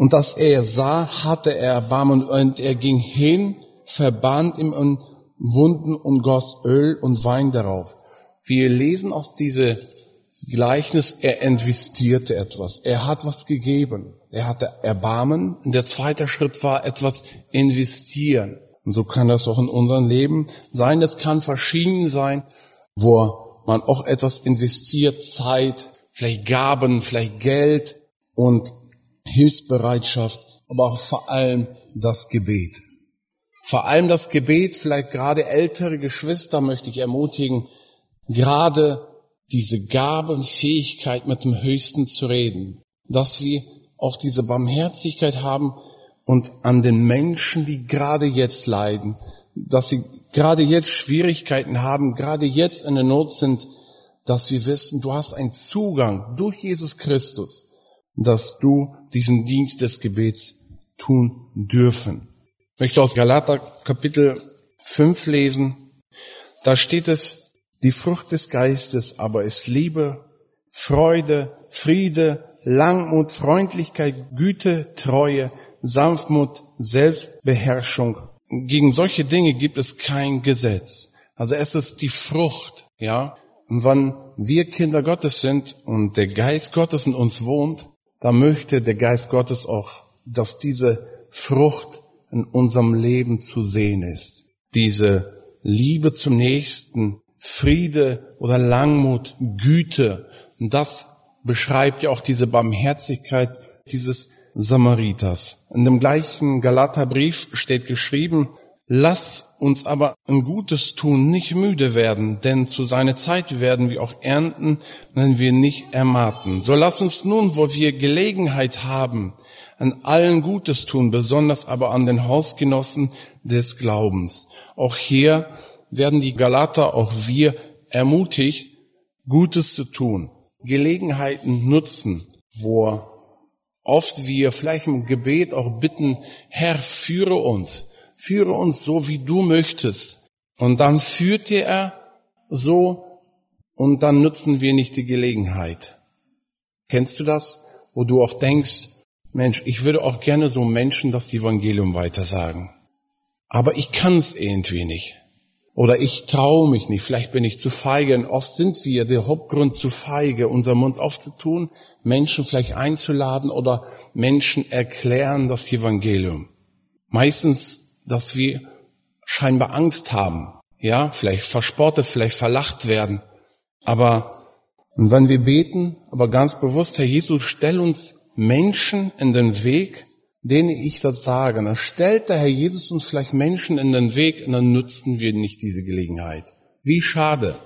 B: Und dass er sah, hatte er Erbarmen und er ging hin, verband ihm in Wunden und goss Öl und Wein darauf. Wir lesen aus diesem Gleichnis, er investierte etwas, er hat was gegeben. Er hatte Erbarmen. Und der zweite Schritt war etwas investieren. Und so kann das auch in unserem Leben sein. Das kann verschieden sein, wo man auch etwas investiert, Zeit, vielleicht Gaben, vielleicht Geld und Hilfsbereitschaft, aber auch vor allem das Gebet. Vor allem das Gebet, vielleicht gerade ältere Geschwister möchte ich ermutigen, gerade diese Gabenfähigkeit mit dem Höchsten zu reden, dass wir auch diese Barmherzigkeit haben und an den Menschen, die gerade jetzt leiden, dass sie gerade jetzt Schwierigkeiten haben, gerade jetzt in der Not sind, dass wir wissen, du hast einen Zugang durch Jesus Christus, dass du diesen Dienst des Gebets tun dürfen. Ich möchte aus Galater Kapitel 5 lesen. Da steht es, die Frucht des Geistes aber ist Liebe, Freude, Friede, Langmut, Freundlichkeit, Güte, Treue, Sanftmut, Selbstbeherrschung. Gegen solche Dinge gibt es kein Gesetz. Also es ist die Frucht, ja. Und wenn wir Kinder Gottes sind und der Geist Gottes in uns wohnt, dann möchte der Geist Gottes auch, dass diese Frucht in unserem Leben zu sehen ist. Diese Liebe zum Nächsten, Friede oder Langmut, Güte. Und das beschreibt ja auch diese Barmherzigkeit dieses Samariters. In dem gleichen Galaterbrief steht geschrieben, Lass uns aber ein Gutes tun nicht müde werden, denn zu seiner Zeit werden wir auch ernten, wenn wir nicht ermatten. So lass uns nun, wo wir Gelegenheit haben, an allen Gutes tun, besonders aber an den Hausgenossen des Glaubens. Auch hier werden die Galater, auch wir ermutigt, Gutes zu tun, Gelegenheiten nutzen, wo oft wir vielleicht im Gebet auch bitten, Herr, führe uns, führe uns so, wie du möchtest. Und dann führt dir er so und dann nutzen wir nicht die Gelegenheit. Kennst du das? Wo du auch denkst, Mensch, ich würde auch gerne so Menschen das Evangelium weitersagen. Aber ich kann es irgendwie nicht. Oder ich traue mich nicht, vielleicht bin ich zu feige. Und oft sind wir der Hauptgrund zu feige, unser Mund aufzutun, Menschen vielleicht einzuladen oder Menschen erklären das Evangelium. Meistens dass wir scheinbar Angst haben. Ja, vielleicht verspottet, vielleicht verlacht werden. Aber wenn wir beten, aber ganz bewusst, Herr Jesus, stell uns Menschen in den Weg, denen ich das sage. Dann stellt der Herr Jesus uns vielleicht Menschen in den Weg und dann nutzen wir nicht diese Gelegenheit. Wie schade.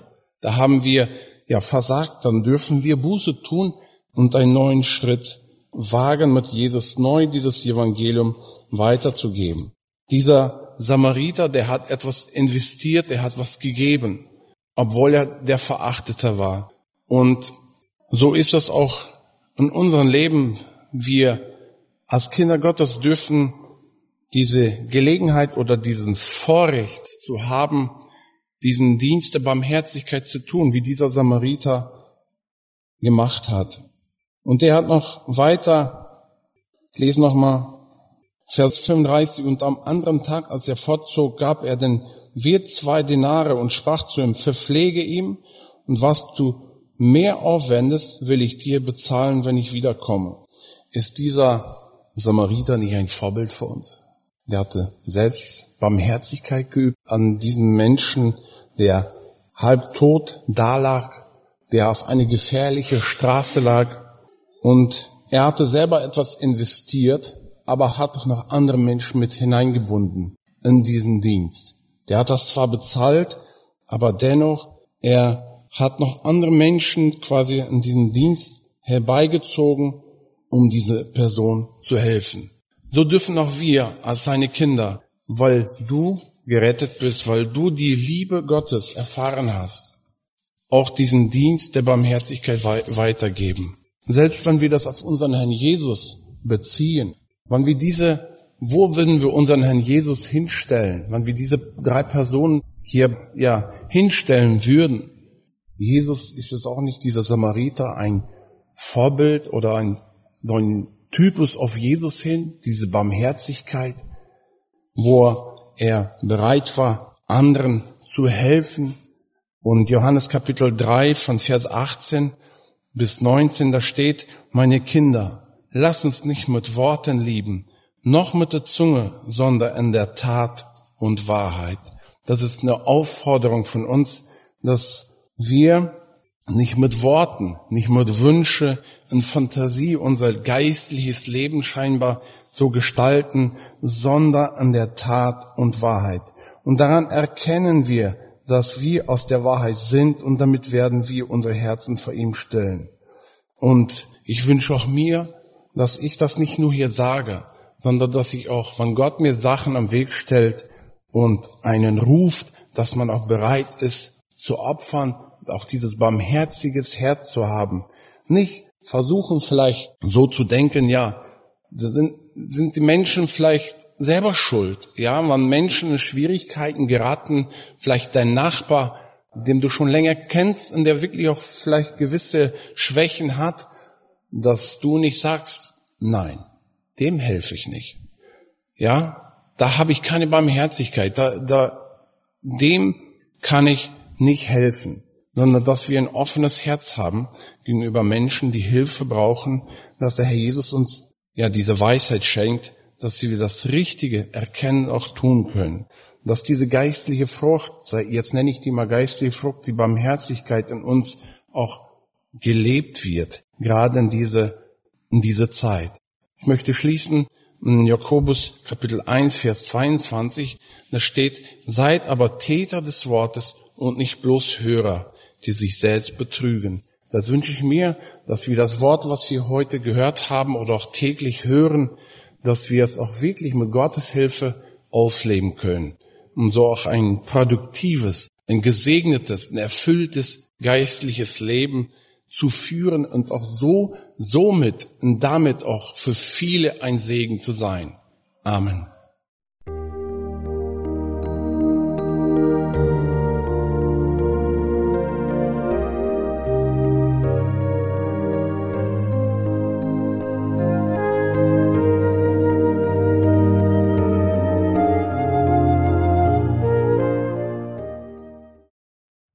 B: Da haben wir ja versagt. Dann dürfen wir Buße tun und einen neuen Schritt wagen, mit Jesus neu dieses Evangelium weiterzugeben. Dieser Samariter, der hat etwas investiert, der hat was gegeben, obwohl er der Verachtete war. Und so ist das auch in unserem Leben. Wir als Kinder Gottes dürfen diese Gelegenheit oder dieses Vorrecht zu haben, diesen Dienst der Barmherzigkeit zu tun, wie dieser Samariter gemacht hat. Und der hat noch weiter, ich lese noch mal Vers 35, und am anderen Tag, als er fortzog, gab er den Wirt zwei Denare und sprach zu ihm, verpflege ihm, und was du mehr aufwendest, will ich dir bezahlen, wenn ich wiederkomme. Ist dieser Samariter nicht ein Vorbild für uns? Der hatte selbst Barmherzigkeit geübt an diesen Menschen, der halb tot dalag, der auf eine gefährliche Straße lag und er hatte selber etwas investiert, aber hat doch noch andere Menschen mit hineingebunden in diesen Dienst. Der hat das zwar bezahlt, aber dennoch, er hat noch andere Menschen quasi in diesen Dienst herbeigezogen, um diese Person zu helfen. So dürfen auch wir als seine Kinder, weil du gerettet bist, weil du die Liebe Gottes erfahren hast, auch diesen Dienst der Barmherzigkeit weitergeben. Selbst wenn wir das auf unseren Herrn Jesus beziehen, Wann wir diese, wo würden wir unseren Herrn Jesus hinstellen? Wann wir diese drei Personen hier, ja, hinstellen würden? Jesus ist es auch nicht dieser Samariter ein Vorbild oder ein, so ein Typus auf Jesus hin, diese Barmherzigkeit, wo er bereit war, anderen zu helfen. Und Johannes Kapitel 3 von Vers 18 bis 19, da steht, meine Kinder, Lass uns nicht mit Worten lieben, noch mit der Zunge, sondern in der Tat und Wahrheit. Das ist eine Aufforderung von uns, dass wir nicht mit Worten, nicht mit Wünsche und Fantasie unser geistliches Leben scheinbar so gestalten, sondern an der Tat und Wahrheit. Und daran erkennen wir, dass wir aus der Wahrheit sind und damit werden wir unsere Herzen vor ihm stellen. Und ich wünsche auch mir, dass ich das nicht nur hier sage, sondern dass ich auch, wenn Gott mir Sachen am Weg stellt und einen ruft, dass man auch bereit ist zu opfern, auch dieses barmherziges Herz zu haben. Nicht versuchen vielleicht so zu denken, ja, sind, sind die Menschen vielleicht selber schuld, ja, wenn Menschen in Schwierigkeiten geraten, vielleicht dein Nachbar, dem du schon länger kennst und der wirklich auch vielleicht gewisse Schwächen hat, dass du nicht sagst, nein, dem helfe ich nicht. Ja, da habe ich keine Barmherzigkeit, da, da, dem kann ich nicht helfen, sondern dass wir ein offenes Herz haben gegenüber Menschen, die Hilfe brauchen, dass der Herr Jesus uns ja diese Weisheit schenkt, dass wir das Richtige erkennen, auch tun können. Dass diese geistliche Frucht, jetzt nenne ich die mal geistliche Frucht, die Barmherzigkeit in uns auch gelebt wird, gerade in diese, in diese Zeit. Ich möchte schließen in Jakobus Kapitel 1, Vers 22, da steht, seid aber Täter des Wortes und nicht bloß Hörer, die sich selbst betrügen. Das wünsche ich mir, dass wir das Wort, was wir heute gehört haben oder auch täglich hören, dass wir es auch wirklich mit Gottes Hilfe ausleben können. Und so auch ein produktives, ein gesegnetes, ein erfülltes geistliches Leben zu führen und auch so, somit und damit auch für viele ein Segen zu sein. Amen.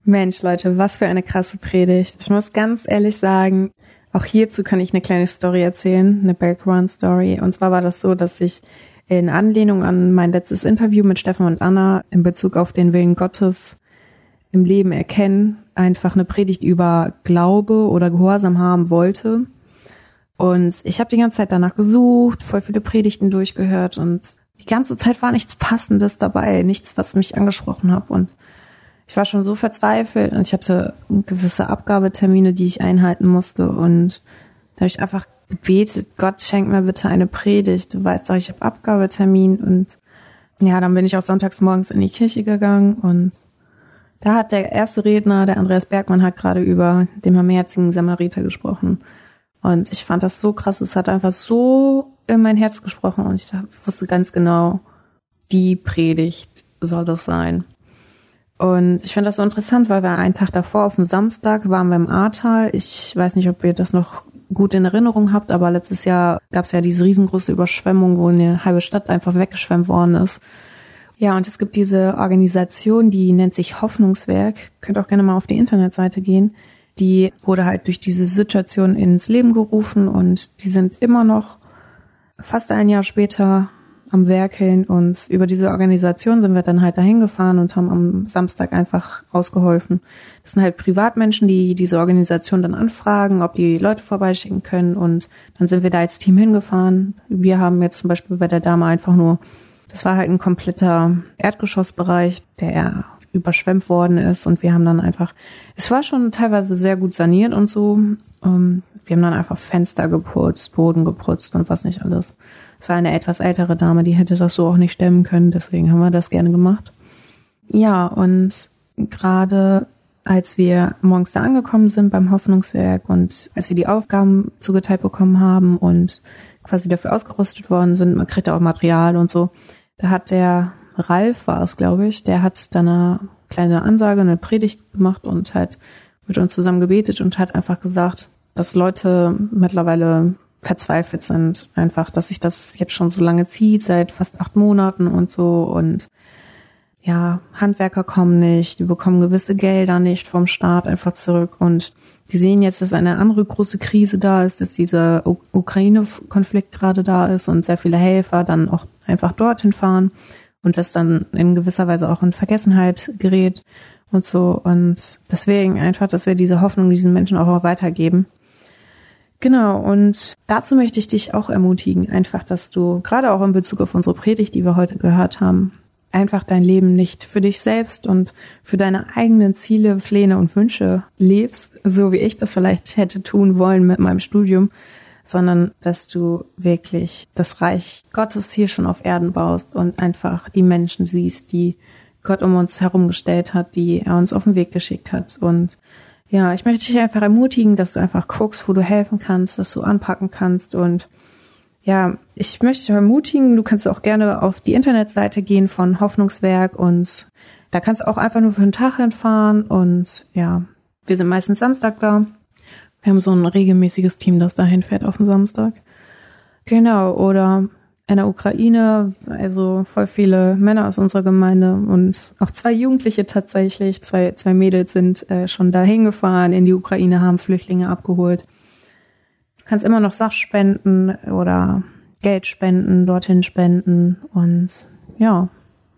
A: Mensch, Leute, was für eine krasse Predigt. Ich muss ganz ehrlich sagen, auch hierzu kann ich eine kleine Story erzählen, eine Background-Story. Und zwar war das so, dass ich in Anlehnung an mein letztes Interview mit Steffen und Anna in Bezug auf den Willen Gottes im Leben erkennen, einfach eine Predigt über Glaube oder Gehorsam haben wollte. Und ich habe die ganze Zeit danach gesucht, voll viele Predigten durchgehört und die ganze Zeit war nichts Passendes dabei, nichts, was mich angesprochen hat. Und ich war schon so verzweifelt und ich hatte gewisse Abgabetermine, die ich einhalten musste und da habe ich einfach gebetet, Gott schenk mir bitte eine Predigt. Du weißt doch, ich habe Abgabetermin und ja, dann bin ich auch sonntags morgens in die Kirche gegangen und da hat der erste Redner, der Andreas Bergmann, hat gerade über den barmherzigen Samariter gesprochen. Und ich fand das so krass, es hat einfach so in mein Herz gesprochen und ich wusste ganz genau, die Predigt soll das sein. Und ich finde das so interessant, weil wir einen Tag davor, auf dem Samstag, waren wir im Ahrtal. Ich weiß nicht, ob ihr das noch gut in Erinnerung habt, aber letztes Jahr gab es ja diese riesengroße Überschwemmung, wo eine halbe Stadt einfach weggeschwemmt worden ist. Ja, und es gibt diese Organisation, die nennt sich Hoffnungswerk. Könnt auch gerne mal auf die Internetseite gehen. Die wurde halt durch diese Situation ins Leben gerufen und die sind immer noch fast ein Jahr später am Werkeln und über diese Organisation sind wir dann halt dahin gefahren und haben am Samstag einfach ausgeholfen. Das sind halt Privatmenschen, die diese Organisation dann anfragen, ob die Leute vorbeischicken können und dann sind wir da als Team hingefahren. Wir haben jetzt zum Beispiel bei der Dame einfach nur, das war halt ein kompletter Erdgeschossbereich, der überschwemmt worden ist und wir haben dann einfach, es war schon teilweise sehr gut saniert und so. Ähm, wir haben dann einfach Fenster geputzt, Boden geputzt und was nicht alles. Es war eine etwas ältere Dame, die hätte das so auch nicht stemmen können, deswegen haben wir das gerne gemacht. Ja, und gerade als wir morgens da angekommen sind beim Hoffnungswerk und als wir die Aufgaben zugeteilt bekommen haben und quasi dafür ausgerüstet worden sind, man kriegt auch Material und so, da hat der Ralf war es, glaube ich, der hat dann eine kleine Ansage, eine Predigt gemacht und halt mit uns zusammen gebetet und hat einfach gesagt, dass Leute mittlerweile verzweifelt sind. Einfach, dass sich das jetzt schon so lange zieht, seit fast acht Monaten und so. Und ja, Handwerker kommen nicht, die bekommen gewisse Gelder nicht vom Staat einfach zurück. Und die sehen jetzt, dass eine andere große Krise da ist, dass dieser Ukraine-Konflikt gerade da ist und sehr viele Helfer dann auch einfach dorthin fahren und das dann in gewisser Weise auch in Vergessenheit gerät und so. Und deswegen einfach, dass wir diese Hoffnung diesen Menschen auch weitergeben Genau, und dazu möchte ich dich auch ermutigen, einfach, dass du, gerade auch in Bezug auf unsere Predigt, die wir heute gehört haben, einfach dein Leben nicht für dich selbst und für deine eigenen Ziele, Pläne und Wünsche lebst, so wie ich das vielleicht hätte tun wollen mit meinem Studium, sondern dass du wirklich das Reich Gottes hier schon auf Erden baust und einfach die Menschen siehst, die Gott um uns herumgestellt hat, die er uns auf den Weg geschickt hat. Und ja, ich möchte dich einfach ermutigen, dass du einfach guckst, wo du helfen kannst, dass du anpacken kannst und ja, ich möchte dich ermutigen, du kannst auch gerne auf die Internetseite gehen von Hoffnungswerk und da kannst du auch einfach nur für einen Tag hinfahren und ja, wir sind meistens Samstag da. Wir haben so ein regelmäßiges Team, das dahin fährt auf den Samstag. Genau, oder in der Ukraine, also voll viele Männer aus unserer Gemeinde und auch zwei Jugendliche tatsächlich, zwei, zwei Mädels sind äh, schon dahin gefahren in die Ukraine, haben Flüchtlinge abgeholt. Du kannst immer noch Sachspenden oder Geld spenden, dorthin spenden und ja,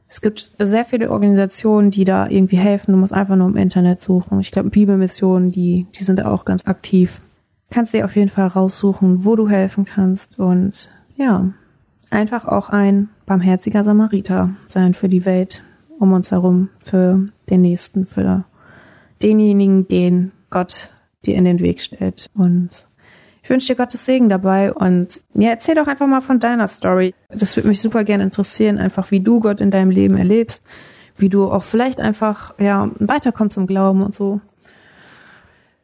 A: es gibt sehr viele Organisationen, die da irgendwie helfen. Du musst einfach nur im Internet suchen. Ich glaube, Bibelmissionen, die, die sind da auch ganz aktiv. Kannst dir auf jeden Fall raussuchen, wo du helfen kannst und ja, einfach auch ein barmherziger Samariter sein für die Welt um uns herum, für den Nächsten, für denjenigen, den Gott dir in den Weg stellt. Und ich wünsche dir Gottes Segen dabei und ja, erzähl doch einfach mal von deiner Story. Das würde mich super gerne interessieren, einfach wie du Gott in deinem Leben erlebst, wie du auch vielleicht einfach ja weiterkommst zum Glauben und so.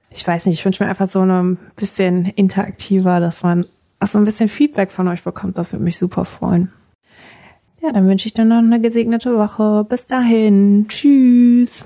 A: Ich weiß nicht, ich wünsche mir einfach so ein bisschen interaktiver, dass man auch so ein bisschen Feedback von euch bekommt. Das würde mich super freuen. Ja, dann wünsche ich dir noch eine gesegnete Woche. Bis dahin. Tschüss.